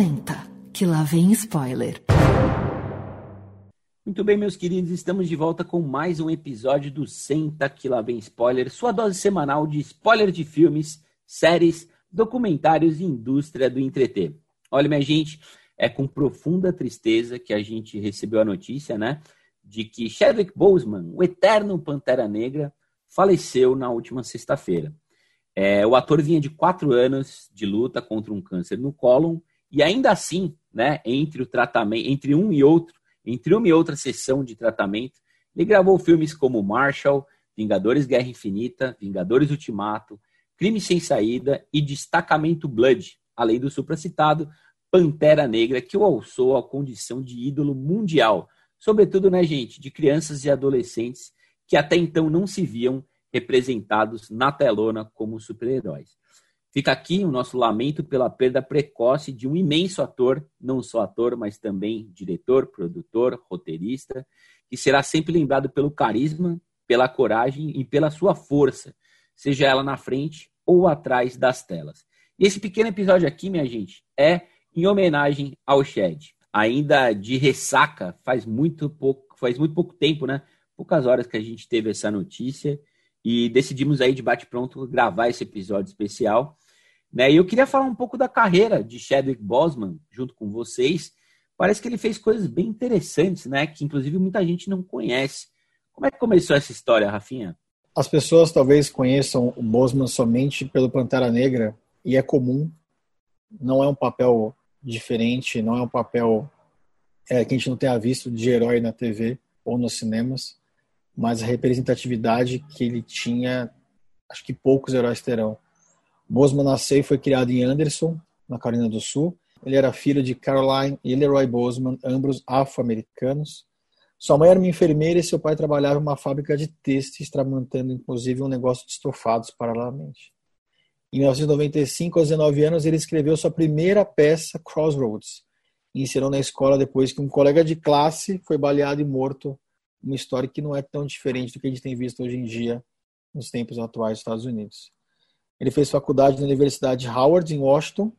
Senta, que lá vem spoiler. Muito bem, meus queridos, estamos de volta com mais um episódio do Senta, que lá vem spoiler, sua dose semanal de spoiler de filmes, séries, documentários e indústria do entreter. Olha, minha gente, é com profunda tristeza que a gente recebeu a notícia, né, de que Chadwick Boseman, o eterno Pantera Negra, faleceu na última sexta-feira. É, o ator vinha de quatro anos de luta contra um câncer no cólon e ainda assim, né, entre o tratamento, entre um e outro, entre uma e outra sessão de tratamento, ele gravou filmes como Marshall, Vingadores Guerra Infinita, Vingadores Ultimato, Crime Sem Saída e Destacamento Blood, além do supracitado Pantera Negra, que o alçou à condição de ídolo mundial, sobretudo, né, gente, de crianças e adolescentes que até então não se viam representados na telona como super-heróis. Fica aqui o nosso lamento pela perda precoce de um imenso ator, não só ator, mas também diretor, produtor, roteirista, que será sempre lembrado pelo carisma, pela coragem e pela sua força, seja ela na frente ou atrás das telas. E esse pequeno episódio aqui, minha gente, é em homenagem ao Shed. Ainda de ressaca, faz muito pouco, faz muito pouco tempo, né? Poucas horas que a gente teve essa notícia e decidimos aí de bate-pronto gravar esse episódio especial. Né? E eu queria falar um pouco da carreira de Chadwick Boseman junto com vocês. Parece que ele fez coisas bem interessantes, né? Que inclusive muita gente não conhece. Como é que começou essa história, Rafinha? As pessoas talvez conheçam o Boseman somente pelo Pantera Negra e é comum. Não é um papel diferente, não é um papel é, que a gente não tenha visto de herói na TV ou nos cinemas mas a representatividade que ele tinha, acho que poucos heróis terão. Bosman nasceu e foi criado em Anderson, na Carolina do Sul. Ele era filho de Caroline e Leroy Boseman, ambos afro-americanos. Sua mãe era uma enfermeira e seu pai trabalhava em uma fábrica de têxteis, mantendo inclusive um negócio de estofados paralelamente. Em 1995, aos 19 anos, ele escreveu sua primeira peça, Crossroads, e ensinou na escola depois que um colega de classe foi baleado e morto uma história que não é tão diferente do que a gente tem visto hoje em dia nos tempos atuais dos Estados Unidos. Ele fez faculdade na Universidade Howard, em Washington,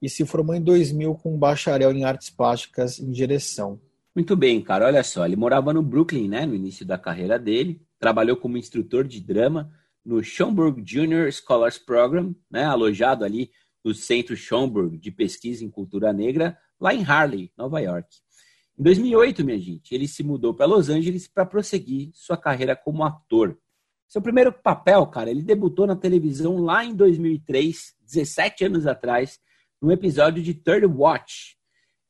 e se formou em 2000 com um bacharel em artes plásticas em direção. Muito bem, cara. Olha só, ele morava no Brooklyn, né, no início da carreira dele. Trabalhou como instrutor de drama no Schomburg Junior Scholars Program, né, alojado ali no Centro Schomburg de Pesquisa em Cultura Negra, lá em Harley, Nova York. Em 2008, minha gente, ele se mudou para Los Angeles para prosseguir sua carreira como ator. Seu primeiro papel, cara, ele debutou na televisão lá em 2003, 17 anos atrás, num episódio de Third Watch.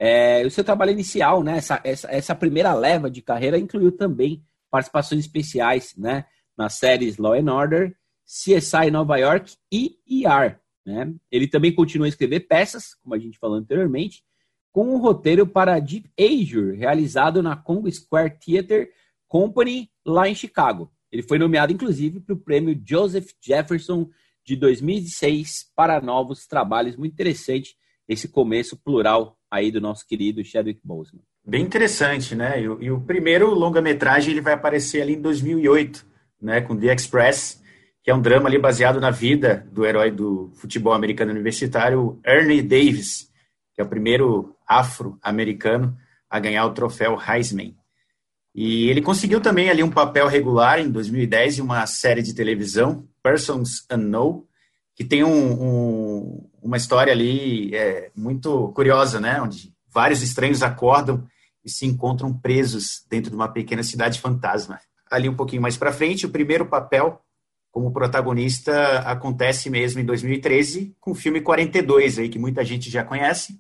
É, o seu trabalho inicial, né, essa, essa, essa primeira leva de carreira, incluiu também participações especiais né, nas séries Law and Order, CSI Nova York e ER. Né? Ele também continua a escrever peças, como a gente falou anteriormente, com um roteiro para Deep Azure, realizado na Congo Square Theater Company, lá em Chicago. Ele foi nomeado, inclusive, para o prêmio Joseph Jefferson de 2006 para novos trabalhos. Muito interessante esse começo plural aí do nosso querido Chadwick Boseman. Bem interessante, né? E, e o primeiro longa-metragem ele vai aparecer ali em 2008, né, com The Express, que é um drama ali baseado na vida do herói do futebol americano universitário Ernie Davis, que é o primeiro afro-americano a ganhar o troféu Heisman. E ele conseguiu também ali um papel regular em 2010 em uma série de televisão, Persons Unknown, que tem um, um, uma história ali é, muito curiosa, né? Onde vários estranhos acordam e se encontram presos dentro de uma pequena cidade fantasma. Ali um pouquinho mais para frente, o primeiro papel como protagonista acontece mesmo em 2013 com o filme 42 aí que muita gente já conhece,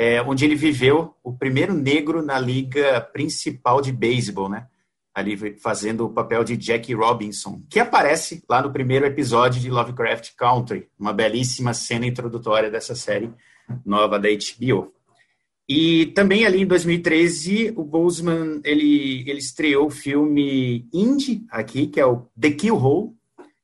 é, onde ele viveu o primeiro negro na liga principal de beisebol, né? Ali fazendo o papel de Jackie Robinson, que aparece lá no primeiro episódio de Lovecraft Country, uma belíssima cena introdutória dessa série nova da HBO. E também ali em 2013, o Boseman, ele, ele estreou o filme indie aqui, que é o The Kill Hole,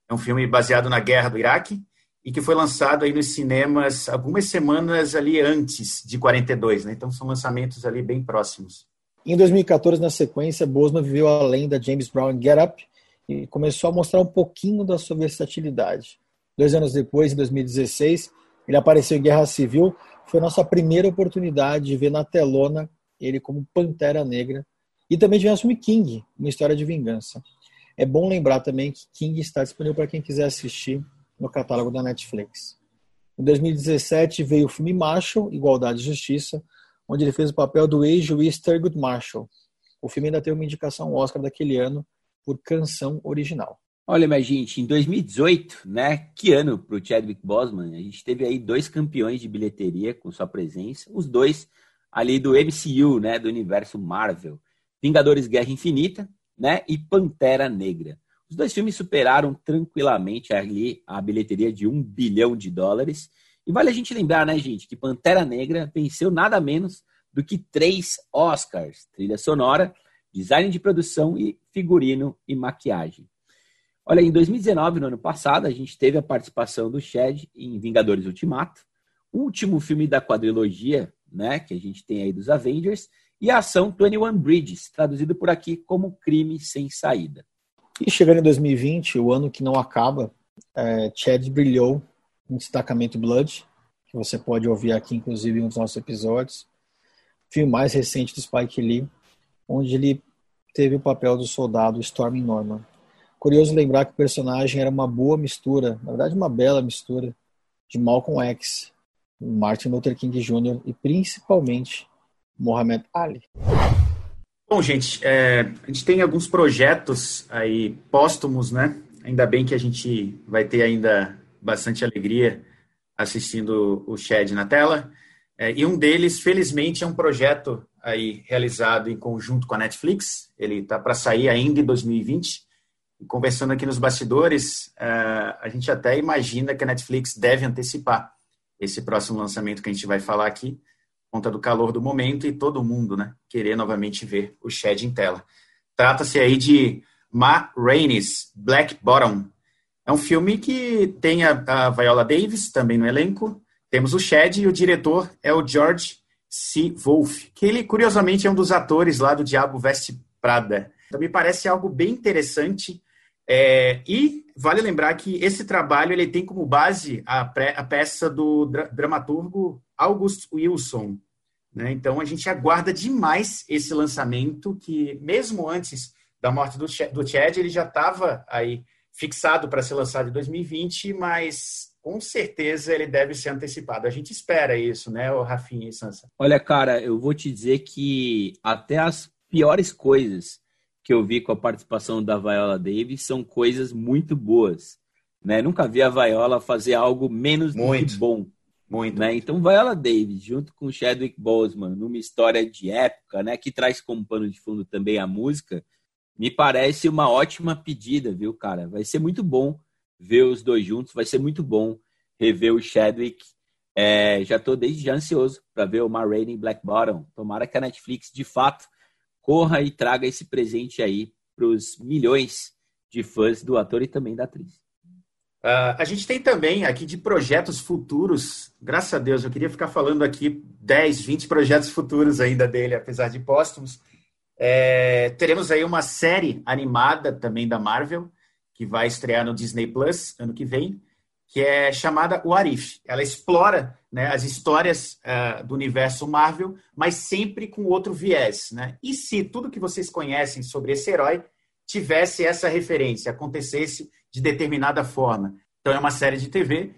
é um filme baseado na guerra do Iraque, e que foi lançado aí nos cinemas algumas semanas ali antes de 42, né? Então são lançamentos ali bem próximos. Em 2014, na sequência, Bosman viveu além da James Brown Get Up e começou a mostrar um pouquinho da sua versatilidade. Dois anos depois, em 2016, ele apareceu em Guerra Civil, foi nossa primeira oportunidade de ver na telona ele como Pantera Negra e também tivemos filme King, uma história de vingança. É bom lembrar também que King está disponível para quem quiser assistir no catálogo da Netflix. Em 2017 veio o filme Marshall, Igualdade e Justiça, onde ele fez o papel do ex-juiz Thurgood Marshall. O filme ainda tem uma indicação Oscar daquele ano por canção original. Olha, minha gente, em 2018, né, que ano para o Chadwick Boseman, a gente teve aí dois campeões de bilheteria com sua presença, os dois ali do MCU, né, do universo Marvel, Vingadores Guerra Infinita, né, e Pantera Negra. Os dois filmes superaram tranquilamente ali a bilheteria de um bilhão de dólares. E vale a gente lembrar, né, gente, que Pantera Negra venceu nada menos do que três Oscars: trilha sonora, design de produção e figurino e maquiagem. Olha, em 2019, no ano passado, a gente teve a participação do Shed em Vingadores Ultimato, o último filme da quadrilogia, né, que a gente tem aí dos Avengers, e a ação 21 Bridges, traduzido por aqui como Crime Sem Saída. E chegando em 2020, o ano que não acaba, é, Chad brilhou em Destacamento Blood, que você pode ouvir aqui, inclusive, em um dos nossos episódios. Filme mais recente do Spike Lee, onde ele teve o papel do soldado Storm Norman. Curioso lembrar que o personagem era uma boa mistura, na verdade, uma bela mistura, de Malcolm X, Martin Luther King Jr. e principalmente Muhammad Ali. Bom, gente, é, a gente tem alguns projetos aí póstumos, né? Ainda bem que a gente vai ter ainda bastante alegria assistindo o Shed na tela. É, e um deles, felizmente, é um projeto aí realizado em conjunto com a Netflix. Ele está para sair ainda em 2020. E conversando aqui nos bastidores, é, a gente até imagina que a Netflix deve antecipar esse próximo lançamento que a gente vai falar aqui conta do calor do momento e todo mundo, né, querer novamente ver o Shed em tela. Trata-se aí de Ma Rainey's Black Bottom. É um filme que tem a, a Viola Davis também no elenco. Temos o Shed e o diretor é o George C. Wolfe, que ele, curiosamente, é um dos atores lá do Diabo Veste Prada. Então, me parece algo bem interessante. É, e vale lembrar que esse trabalho ele tem como base a, pré, a peça do dra dramaturgo August Wilson. Né? Então a gente aguarda demais esse lançamento, que mesmo antes da morte do, do Chad, ele já estava aí fixado para ser lançado em 2020, mas com certeza ele deve ser antecipado. A gente espera isso, né, o Rafinha e Sansa? Olha, cara, eu vou te dizer que até as piores coisas que eu vi com a participação da Viola Davis são coisas muito boas. Né? Nunca vi a Viola fazer algo menos muito. do que bom. Muito. Né? Então, Viola Davis, junto com Chadwick Boseman, numa história de época, né, que traz como pano de fundo também a música, me parece uma ótima pedida, viu, cara? Vai ser muito bom ver os dois juntos, vai ser muito bom rever o Chadwick. É, já estou desde já ansioso para ver o Ma Rainey Black Bottom. Tomara que a Netflix, de fato, corra e traga esse presente aí para os milhões de fãs do ator e também da atriz. Uh, a gente tem também aqui de projetos futuros, graças a Deus, eu queria ficar falando aqui 10, 20 projetos futuros ainda dele, apesar de póstumos. É, teremos aí uma série animada também da Marvel, que vai estrear no Disney Plus ano que vem, que é chamada O Arif. Ela explora né, as histórias uh, do universo Marvel, mas sempre com outro viés. Né? E se tudo que vocês conhecem sobre esse herói tivesse essa referência, acontecesse de determinada forma. Então é uma série de TV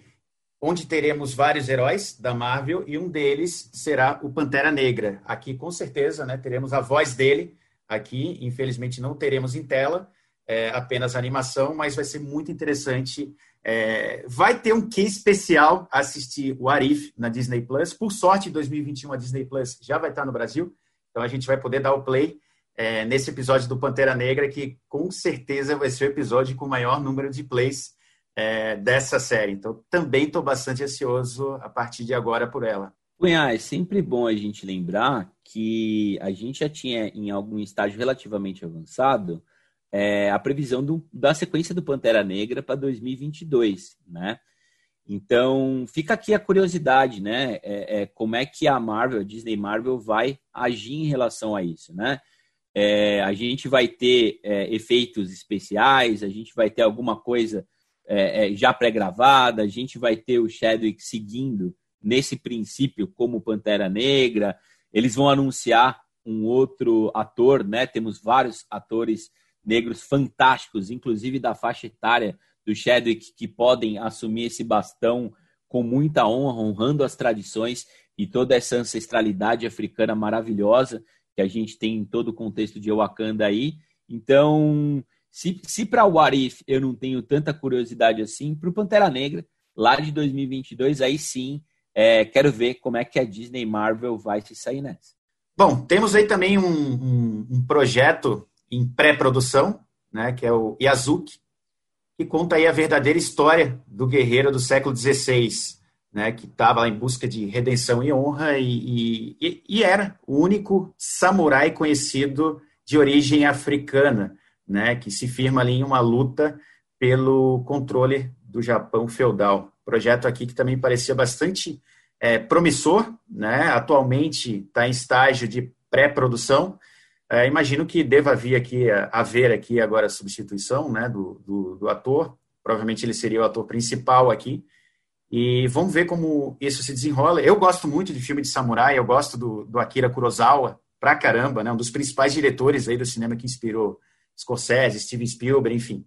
onde teremos vários heróis da Marvel e um deles será o Pantera Negra. Aqui com certeza, né, teremos a voz dele aqui. Infelizmente não teremos em tela, é, apenas animação, mas vai ser muito interessante. É, vai ter um que especial assistir o Arif na Disney Plus. Por sorte, em 2021 a Disney Plus já vai estar no Brasil, então a gente vai poder dar o play é, nesse episódio do Pantera Negra, que com certeza vai ser o episódio com o maior número de plays é, dessa série. Então, também estou bastante ansioso a partir de agora por ela. Cunha, é sempre bom a gente lembrar que a gente já tinha, em algum estágio relativamente avançado, é, a previsão do, da sequência do Pantera Negra para 2022, né? Então, fica aqui a curiosidade, né? É, é, como é que a Marvel, a Disney Marvel, vai agir em relação a isso, né? É, a gente vai ter é, efeitos especiais, a gente vai ter alguma coisa é, é já pré-gravada, a gente vai ter o Chadwick seguindo nesse princípio como Pantera Negra. Eles vão anunciar um outro ator, né? Temos vários atores negros fantásticos, inclusive da faixa etária do Chadwick, que podem assumir esse bastão com muita honra, honrando as tradições e toda essa ancestralidade africana maravilhosa que a gente tem em todo o contexto de Wakanda aí. Então, se, se para o Arif eu não tenho tanta curiosidade assim, para o Pantera Negra, lá de 2022, aí sim, é, quero ver como é que a Disney Marvel vai se sair nessa. Bom, temos aí também um, um, um projeto em pré-produção, né, que é o Yazuki, que conta aí a verdadeira história do guerreiro do século XVI, né, que estava em busca de redenção e honra e, e, e, era o único samurai conhecido de origem africana, né, que se firma ali em uma luta pelo controle do Japão feudal. Projeto aqui que também parecia bastante é, promissor, né, atualmente está em estágio de pré-produção, é, imagino que deva vir aqui, haver aqui agora a substituição né, do, do, do, ator. Provavelmente ele seria o ator principal aqui. E vamos ver como isso se desenrola. Eu gosto muito de filme de samurai, eu gosto do, do Akira Kurosawa pra caramba, né? Um dos principais diretores aí do cinema que inspirou Scorsese, Steven Spielberg, enfim.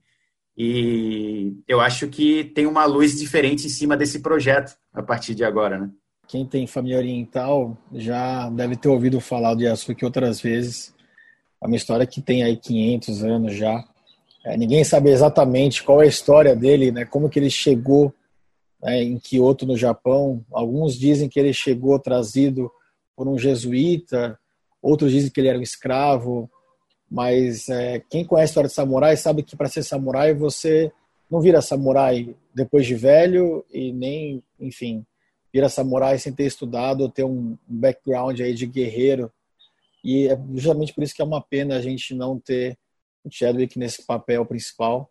E eu acho que tem uma luz diferente em cima desse projeto a partir de agora, né? Quem tem família oriental já deve ter ouvido falar do Yasuki outras vezes. É uma história que tem aí 500 anos já. É, ninguém sabe exatamente qual é a história dele, né? Como que ele chegou né, em Kyoto, no Japão. Alguns dizem que ele chegou trazido por um jesuíta, outros dizem que ele era um escravo. Mas é, quem conhece a história de samurai sabe que para ser samurai você não vira samurai depois de velho e nem, enfim, vira samurai sem ter estudado ou ter um background aí de guerreiro e é justamente por isso que é uma pena a gente não ter o Chadwick nesse papel principal,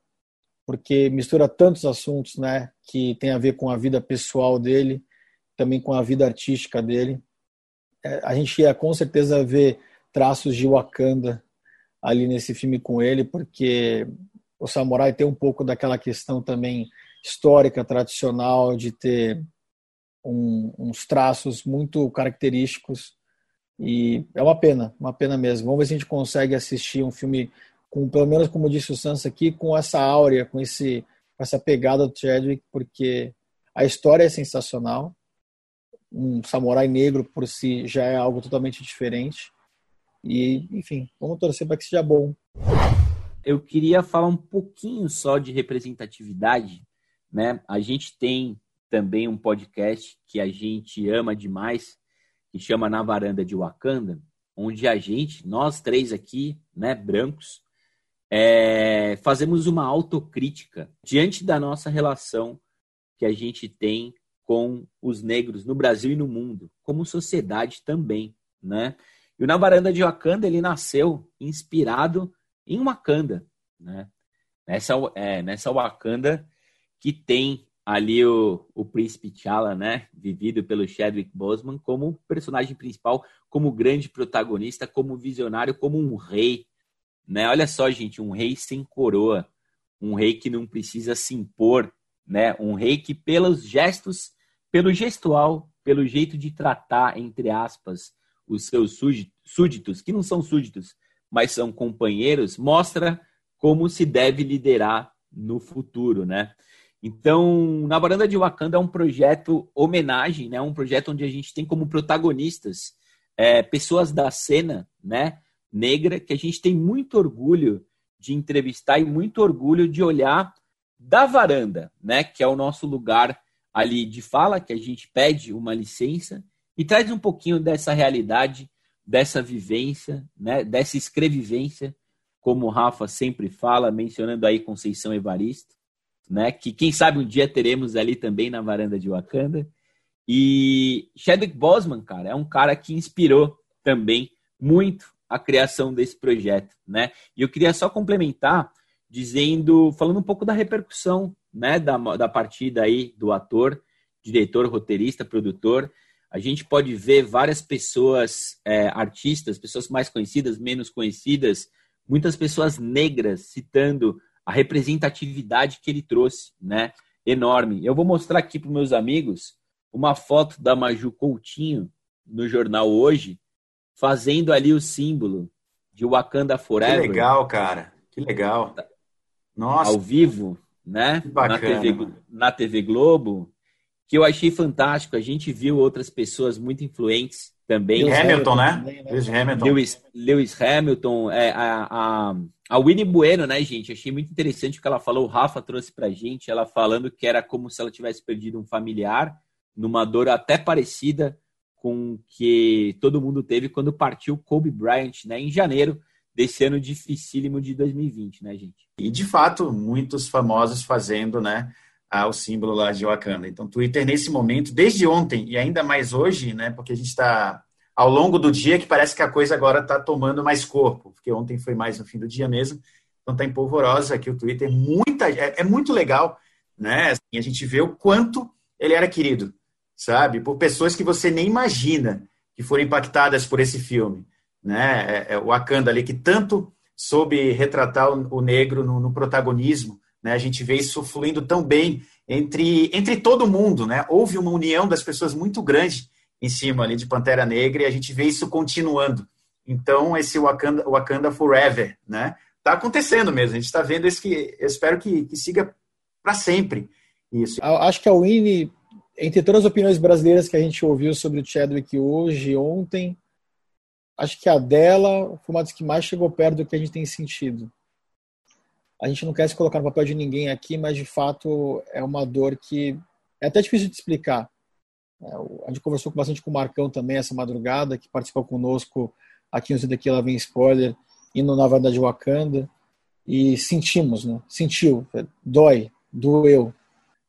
porque mistura tantos assuntos, né, que tem a ver com a vida pessoal dele, também com a vida artística dele. É, a gente ia com certeza ver traços de Wakanda ali nesse filme com ele, porque o samurai tem um pouco daquela questão também histórica, tradicional, de ter um, uns traços muito característicos e é uma pena, uma pena mesmo. Vamos ver se a gente consegue assistir um filme com, pelo menos como disse o Sansa aqui, com essa áurea, com esse com essa pegada do Chadwick, porque a história é sensacional. Um samurai negro por si já é algo totalmente diferente. E, enfim, vamos torcer para que seja bom. Eu queria falar um pouquinho só de representatividade, né? A gente tem também um podcast que a gente ama demais, que chama Na Varanda de Wakanda, onde a gente, nós três aqui, né, brancos, é, fazemos uma autocrítica diante da nossa relação que a gente tem com os negros no Brasil e no mundo, como sociedade também, né? E o Na Varanda de Wakanda, ele nasceu inspirado em Wakanda, né? Nessa, é, nessa Wakanda que tem ali o, o príncipe T'Challa, né, vivido pelo Chadwick Boseman, como personagem principal, como grande protagonista, como visionário, como um rei, né? Olha só, gente, um rei sem coroa, um rei que não precisa se impor, né? Um rei que pelos gestos, pelo gestual, pelo jeito de tratar, entre aspas, os seus súditos, que não são súditos, mas são companheiros, mostra como se deve liderar no futuro, né? Então, na Varanda de Wakanda é um projeto homenagem, né? Um projeto onde a gente tem como protagonistas é, pessoas da cena, né? Negra, que a gente tem muito orgulho de entrevistar e muito orgulho de olhar da varanda, né? Que é o nosso lugar ali de fala, que a gente pede uma licença e traz um pouquinho dessa realidade, dessa vivência, né? Dessa escrevivência, como o Rafa sempre fala, mencionando aí Conceição Evaristo né? Que quem sabe um dia teremos ali também na varanda de Wakanda. E Chadwick Boseman, cara, é um cara que inspirou também muito a criação desse projeto, né? E eu queria só complementar dizendo, falando um pouco da repercussão, né, da, da partida aí do ator, diretor, roteirista, produtor. A gente pode ver várias pessoas, é, artistas, pessoas mais conhecidas, menos conhecidas, muitas pessoas negras citando a representatividade que ele trouxe, né? Enorme. Eu vou mostrar aqui para meus amigos uma foto da Maju Coutinho no jornal hoje, fazendo ali o símbolo de Wakanda Forever. Que legal, cara. Que legal. Nossa. Ao vivo, né? na, TV, na TV Globo, que eu achei fantástico. A gente viu outras pessoas muito influentes também. Lewis Hamilton, né? Né? Lewis Hamilton. Lewis, Lewis Hamilton, é, a, a, a Winnie Bueno, né, gente? Achei muito interessante o que ela falou. O Rafa trouxe pra gente, ela falando que era como se ela tivesse perdido um familiar, numa dor até parecida com que todo mundo teve quando partiu Kobe Bryant, né, em janeiro desse ano dificílimo de 2020, né, gente? E de fato, muitos famosos fazendo, né, o símbolo lá de Wakanda. Então, Twitter nesse momento, desde ontem e ainda mais hoje, né, porque a gente está ao longo do dia que parece que a coisa agora está tomando mais corpo, porque ontem foi mais no fim do dia mesmo, então está empolvorosa aqui o Twitter, muita, é, é muito legal, né, assim, a gente vê o quanto ele era querido, sabe? Por pessoas que você nem imagina que foram impactadas por esse filme, né? É, é o Wakanda ali que tanto soube retratar o, o negro no, no, protagonismo, né? A gente vê isso fluindo tão bem entre entre todo mundo, né? Houve uma união das pessoas muito grande em cima ali de Pantera Negra e a gente vê isso continuando. Então esse Wakanda, Wakanda Forever, né? Tá acontecendo mesmo. A gente está vendo isso que eu espero que, que siga para sempre isso. Acho que a Winnie entre todas as opiniões brasileiras que a gente ouviu sobre o Chadwick hoje, ontem, acho que a dela foi uma das que mais chegou perto do que a gente tem sentido. A gente não quer se colocar no papel de ninguém aqui, mas de fato é uma dor que é até difícil de explicar. É, a gente conversou bastante com o Marcão também essa madrugada, que participou conosco aqui no Daqui Ela Vem Spoiler, indo na Vanda de Wakanda, e sentimos, né? Sentiu, dói, doeu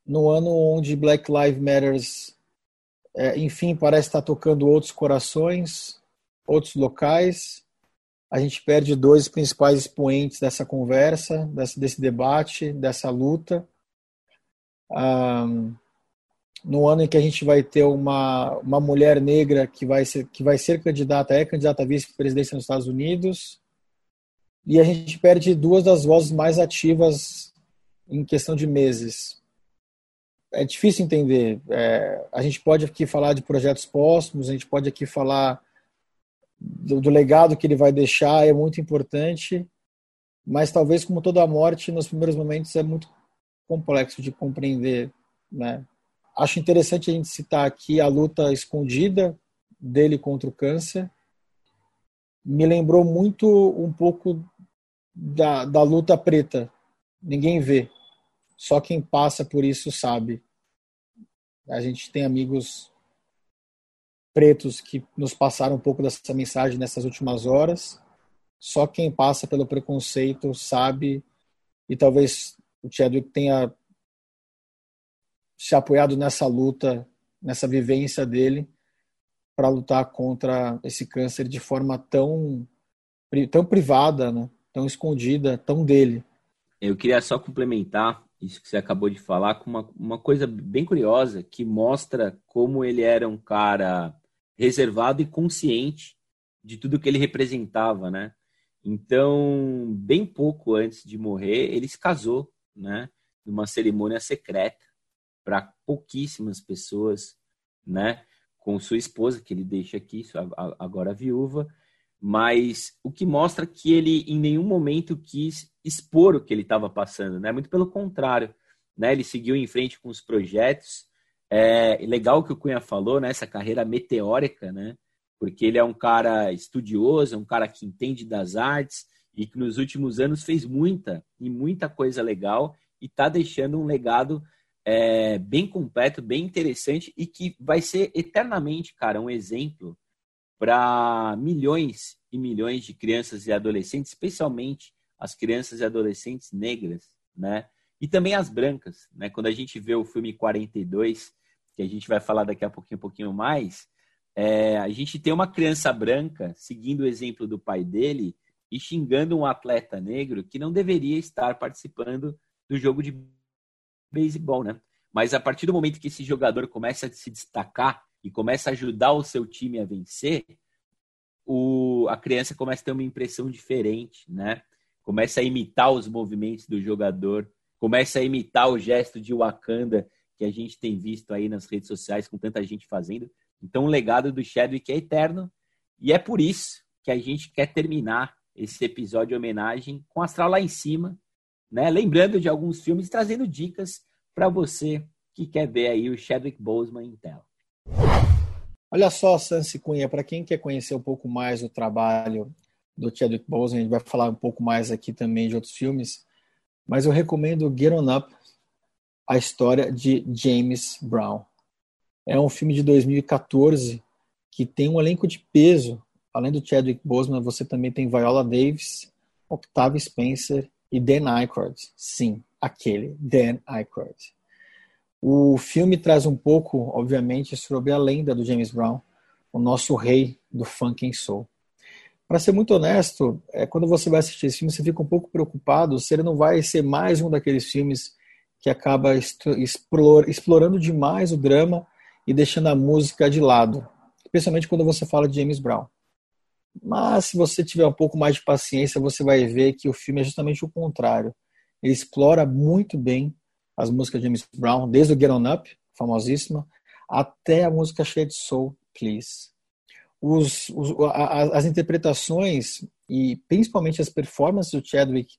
no ano onde Black Lives Matters, é, enfim, parece estar tocando outros corações, outros locais. A gente perde dois principais expoentes dessa conversa, desse, desse debate, dessa luta. Um, no ano em que a gente vai ter uma, uma mulher negra que vai ser, que vai ser candidata, é candidata a vice-presidência nos Estados Unidos, e a gente perde duas das vozes mais ativas em questão de meses é difícil entender. É, a gente pode aqui falar de projetos póstumos, a gente pode aqui falar do, do, legado que ele vai deixar, é muito importante, mas talvez, como toda morte, nos primeiros momentos é muito complexo de compreender. Né? Acho interessante a gente citar aqui a luta escondida dele contra o câncer. Me lembrou muito um pouco da, da luta preta. Ninguém vê só quem passa por isso sabe. A gente tem amigos pretos que nos passaram um pouco dessa mensagem nessas últimas horas. Só quem passa pelo preconceito sabe, e talvez o Chadwick tenha se apoiado nessa luta, nessa vivência dele, para lutar contra esse câncer de forma tão, tão privada, né? tão escondida, tão dele. Eu queria só complementar isso que você acabou de falar, com uma, uma coisa bem curiosa que mostra como ele era um cara reservado e consciente de tudo que ele representava, né? Então, bem pouco antes de morrer, ele se casou, né? Numa cerimônia secreta para pouquíssimas pessoas, né? Com sua esposa, que ele deixa aqui, agora viúva, mas o que mostra que ele em nenhum momento quis expor o que ele estava passando, né? Muito pelo contrário, né? Ele seguiu em frente com os projetos. É legal que o Cunha falou, né? Essa carreira meteórica, né? Porque ele é um cara estudioso, é um cara que entende das artes e que nos últimos anos fez muita e muita coisa legal e está deixando um legado é, bem completo, bem interessante e que vai ser eternamente, cara, um exemplo para milhões e milhões de crianças e adolescentes, especialmente as crianças e adolescentes negras, né? E também as brancas, né? Quando a gente vê o filme 42, que a gente vai falar daqui a pouquinho, um pouquinho mais, é, a gente tem uma criança branca seguindo o exemplo do pai dele e xingando um atleta negro que não deveria estar participando do jogo de beisebol, né? Mas a partir do momento que esse jogador começa a se destacar e começa a ajudar o seu time a vencer, o, a criança começa a ter uma impressão diferente, né? Começa a imitar os movimentos do jogador, começa a imitar o gesto de Wakanda, que a gente tem visto aí nas redes sociais com tanta gente fazendo. Então, o legado do Chadwick é eterno e é por isso que a gente quer terminar esse episódio de homenagem com Astral lá em cima, né? Lembrando de alguns filmes, trazendo dicas para você que quer ver aí o Chadwick Boseman em tela. Olha só, Sansi Cunha, para quem quer conhecer um pouco mais o trabalho do Chadwick Boseman, a gente vai falar um pouco mais aqui também de outros filmes, mas eu recomendo Get On Up, a história de James Brown. É um filme de 2014 que tem um elenco de peso. Além do Chadwick Boseman, você também tem Viola Davis, Octavia Spencer e Dan Aykroyd. Sim, aquele, Dan Aykroyd. O filme traz um pouco, obviamente, sobre a lenda do James Brown, o nosso rei do funk and soul. Para ser muito honesto, é, quando você vai assistir esse filme, você fica um pouco preocupado se ele não vai ser mais um daqueles filmes que acaba explor, explorando demais o drama e deixando a música de lado, especialmente quando você fala de James Brown. Mas se você tiver um pouco mais de paciência, você vai ver que o filme é justamente o contrário. Ele explora muito bem as músicas de James Brown, desde o Get On Up, famosíssima, até a música cheia de soul, Please. Os, os, as interpretações e principalmente as performances do Chadwick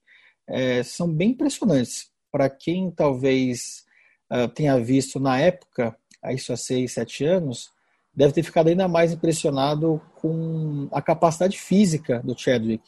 é, são bem impressionantes. Para quem talvez uh, tenha visto na época, isso há seis, sete anos, deve ter ficado ainda mais impressionado com a capacidade física do Chadwick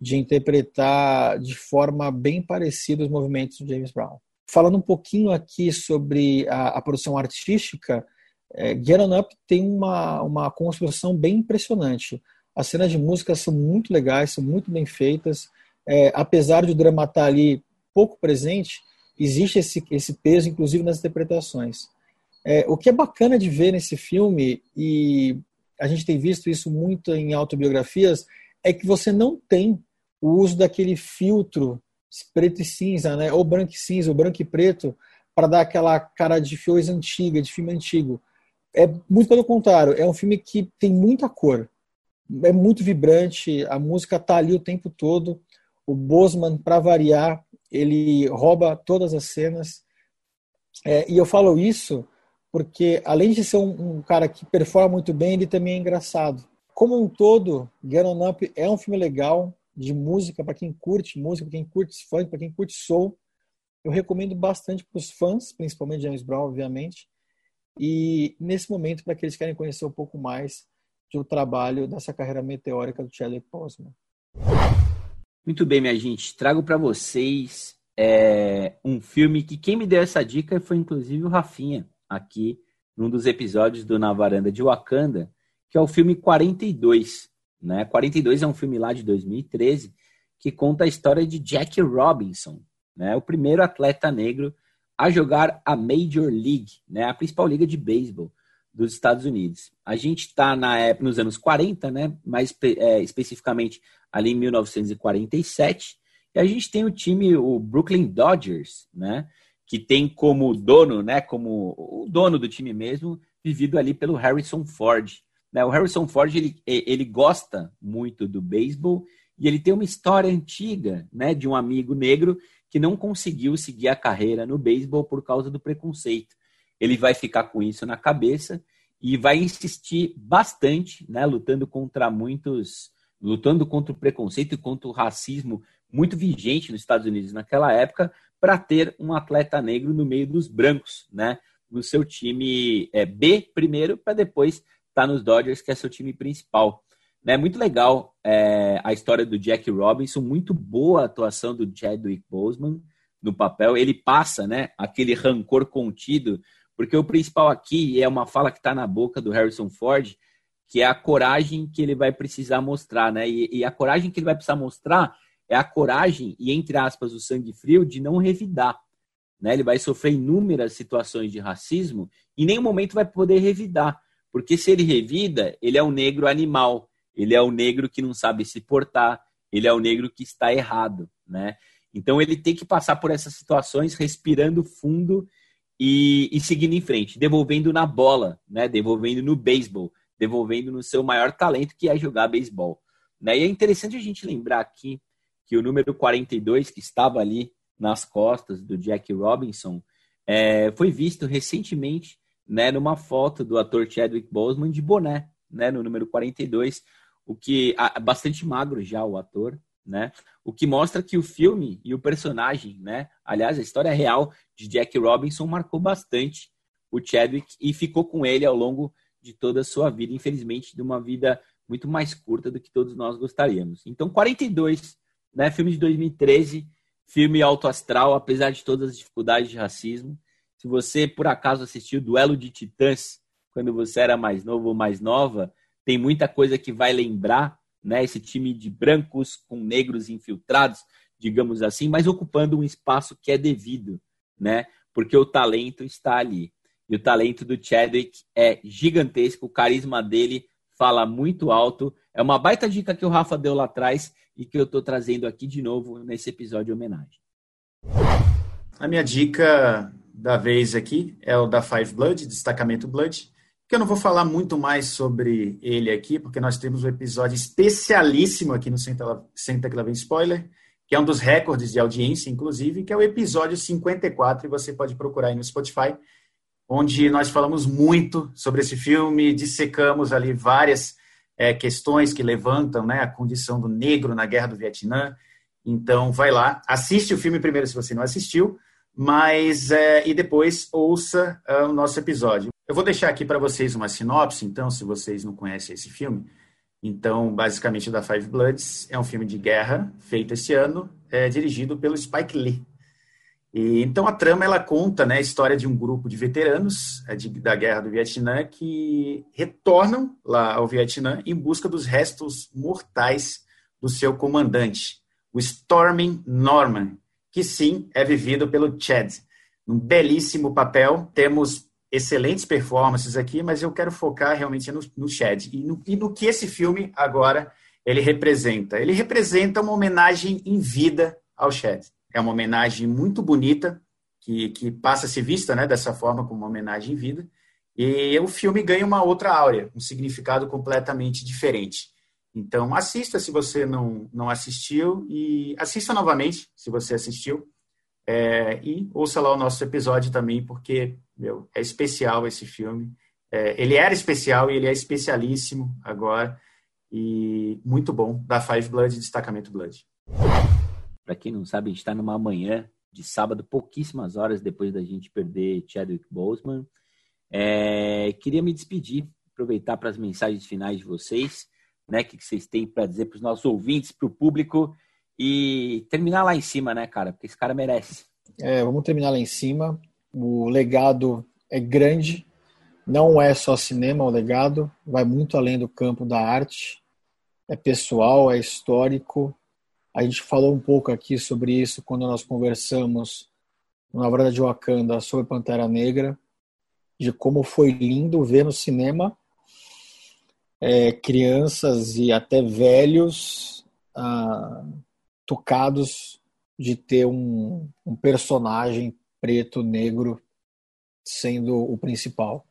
de interpretar de forma bem parecida os movimentos do James Brown. Falando um pouquinho aqui sobre a, a produção artística, é, Get On Up tem uma, uma construção bem impressionante. As cenas de música são muito legais, são muito bem feitas. É, apesar de o drama estar ali pouco presente, existe esse, esse peso, inclusive nas interpretações. É, o que é bacana de ver nesse filme, e a gente tem visto isso muito em autobiografias, é que você não tem o uso daquele filtro preto e cinza, né? ou branco e cinza, ou branco e preto, para dar aquela cara de filmes antiga, de filme antigo. É muito pelo contrário, é um filme que tem muita cor, é muito vibrante, a música tá ali o tempo todo. O Bosman, para variar, ele rouba todas as cenas. É, e eu falo isso porque, além de ser um, um, cara que performa muito bem, ele também é engraçado. Como um todo, Get On Up é um filme legal, de música, para quem curte música, para quem curte funk, para quem curte soul. Eu recomendo bastante para os fãs, principalmente James Brown, obviamente. E nesse momento, para aqueles que querem conhecer um pouco mais do trabalho dessa carreira meteórica do Chadwick Boseman. Muito bem, minha gente. Trago para vocês é, um filme que quem me deu essa dica foi inclusive o Rafinha, aqui num dos episódios do Na Varanda de Wakanda, que é o filme 42. Né? 42 é um filme lá de 2013 que conta a história de Jack Robinson, né? o primeiro atleta negro a jogar a Major League, né? a principal liga de beisebol dos Estados Unidos. A gente está nos anos 40, né? mais é, especificamente ali em 1947, e a gente tem o time, o Brooklyn Dodgers, né? que tem como dono, né? como o dono do time mesmo, vivido ali pelo Harrison Ford. Né? O Harrison Ford ele, ele gosta muito do beisebol e ele tem uma história antiga né, de um amigo negro que não conseguiu seguir a carreira no beisebol por causa do preconceito. Ele vai ficar com isso na cabeça e vai insistir bastante, né, lutando contra muitos, lutando contra o preconceito e contra o racismo muito vigente nos Estados Unidos naquela época, para ter um atleta negro no meio dos brancos, né, no seu time é, B primeiro, para depois está nos Dodgers, que é seu time principal. É muito legal é, a história do Jack Robinson, muito boa a atuação do Chadwick Boseman no papel. Ele passa né, aquele rancor contido, porque o principal aqui é uma fala que está na boca do Harrison Ford, que é a coragem que ele vai precisar mostrar. Né? E, e a coragem que ele vai precisar mostrar é a coragem, e entre aspas, o sangue frio, de não revidar. Né? Ele vai sofrer inúmeras situações de racismo e em nenhum momento vai poder revidar. Porque se ele revida, ele é um negro animal, ele é o negro que não sabe se portar, ele é o negro que está errado, né? Então ele tem que passar por essas situações respirando fundo e, e seguindo em frente, devolvendo na bola, né? Devolvendo no beisebol, devolvendo no seu maior talento que é jogar beisebol. Né? E é interessante a gente lembrar aqui que o número 42 que estava ali nas costas do Jack Robinson é, foi visto recentemente né, numa foto do ator Chadwick Boseman de boné, né, no número 42, o que bastante magro já o ator, né? O que mostra que o filme e o personagem, né? Aliás, a história real de Jack Robinson marcou bastante o Chadwick e ficou com ele ao longo de toda a sua vida, infelizmente, de uma vida muito mais curta do que todos nós gostaríamos. Então, 42, né? Filme de 2013, filme alto astral, apesar de todas as dificuldades de racismo. Se você por acaso assistiu Duelo de Titãs quando você era mais novo ou mais nova, tem muita coisa que vai lembrar, né? Esse time de brancos com negros infiltrados, digamos assim, mas ocupando um espaço que é devido, né? Porque o talento está ali. E o talento do Chadwick é gigantesco, o carisma dele fala muito alto. É uma baita dica que o Rafa deu lá atrás e que eu estou trazendo aqui de novo nesse episódio de homenagem. A minha dica da vez aqui é o da Five Blood, Destacamento Blood, que eu não vou falar muito mais sobre ele aqui, porque nós temos um episódio especialíssimo aqui no Senta, Senta que vem spoiler, que é um dos recordes de audiência, inclusive, que é o episódio 54, e você pode procurar aí no Spotify, onde nós falamos muito sobre esse filme, dissecamos ali várias é, questões que levantam né, a condição do negro na Guerra do Vietnã. Então, vai lá, assiste o filme primeiro se você não assistiu, mas é, e depois ouça é, o nosso episódio. Eu vou deixar aqui para vocês uma sinopse, então, se vocês não conhecem esse filme. Então, basicamente, da Five Bloods é um filme de guerra feito esse ano, é, dirigido pelo Spike Lee. E, então a trama ela conta né, a história de um grupo de veteranos é, de, da guerra do Vietnã que retornam lá ao Vietnã em busca dos restos mortais do seu comandante, o Storming Norman, que sim é vivido pelo Chad. Um belíssimo papel, temos excelentes performances aqui, mas eu quero focar realmente no, no Chad e no, e no que esse filme agora ele representa. Ele representa uma homenagem em vida ao Chad é uma homenagem muito bonita, que, que passa a ser vista né, dessa forma, como uma homenagem em vida. E o filme ganha uma outra áurea, um significado completamente diferente. Então, assista se você não, não assistiu e assista novamente se você assistiu. É, e ouça lá o nosso episódio também, porque meu, é especial esse filme. É, ele era especial e ele é especialíssimo agora. E muito bom, da Five Blood e Destacamento Blood. Para quem não sabe, a gente está numa manhã de sábado, pouquíssimas horas depois da gente perder Chadwick Boseman. É, queria me despedir, aproveitar para as mensagens finais de vocês, né? O que vocês têm para dizer para os nossos ouvintes, para o público e terminar lá em cima, né, cara? Porque esse cara merece. É, vamos terminar lá em cima. O legado é grande, não é só cinema o legado, vai muito além do campo da arte, é pessoal, é histórico, a gente falou um pouco aqui sobre isso quando nós conversamos na verdade de Wakanda sobre Pantera Negra, de como foi lindo ver no cinema é, crianças e até velhos ah, tocados de ter um, um personagem preto, negro, sendo o principal.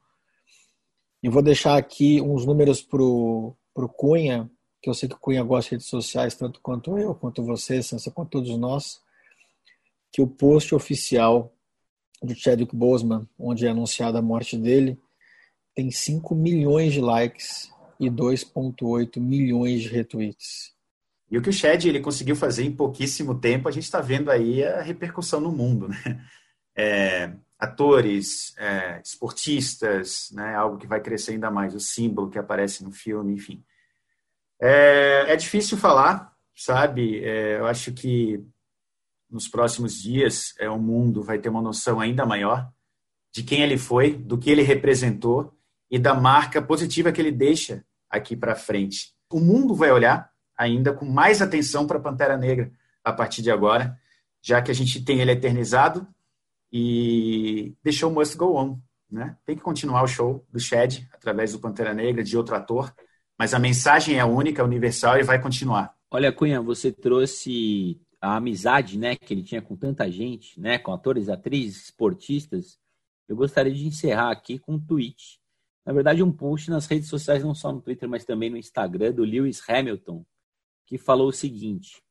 E vou deixar aqui uns números para o Cunha, que eu sei que o Cunha gosta de redes sociais, tanto quanto eu, quanto você, Sansa, quanto todos nós, que o post oficial do Chadwick Boseman, onde é anunciada a morte dele, tem 5 milhões de likes e 2,8 milhões de retweets. E o que o Chad ele conseguiu fazer em pouquíssimo tempo, a gente está vendo aí a repercussão no mundo, né? É, atores, é, esportistas, né? Algo que vai crescer ainda mais, o símbolo que aparece no filme, enfim. É, é difícil falar, sabe? É, eu acho que nos próximos dias é, o mundo vai ter uma noção ainda maior de quem ele foi, do que ele representou e da marca positiva que ele deixa aqui para frente. O mundo vai olhar ainda com mais atenção para Pantera Negra a partir de agora, já que a gente tem ele eternizado e deixou o must go on. Né? Tem que continuar o show do Shed através do Pantera Negra, de outro ator, mas a mensagem é única, universal e vai continuar. Olha, Cunha, você trouxe a amizade, né, que ele tinha com tanta gente, né, com atores, atrizes, esportistas. Eu gostaria de encerrar aqui com um tweet. Na verdade, um post nas redes sociais, não só no Twitter, mas também no Instagram, do Lewis Hamilton, que falou o seguinte: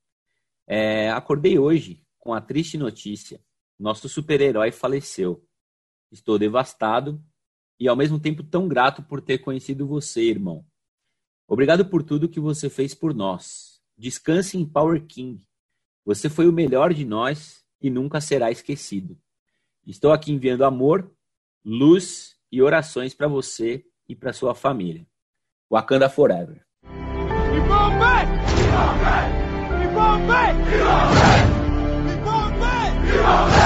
é, Acordei hoje com a triste notícia: nosso super-herói faleceu. Estou devastado e ao mesmo tempo tão grato por ter conhecido você, irmão. Obrigado por tudo que você fez por nós. Descanse em Power King. Você foi o melhor de nós e nunca será esquecido. Estou aqui enviando amor, luz e orações para você e para sua família. Wakanda Forever. Wakanda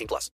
18 plus.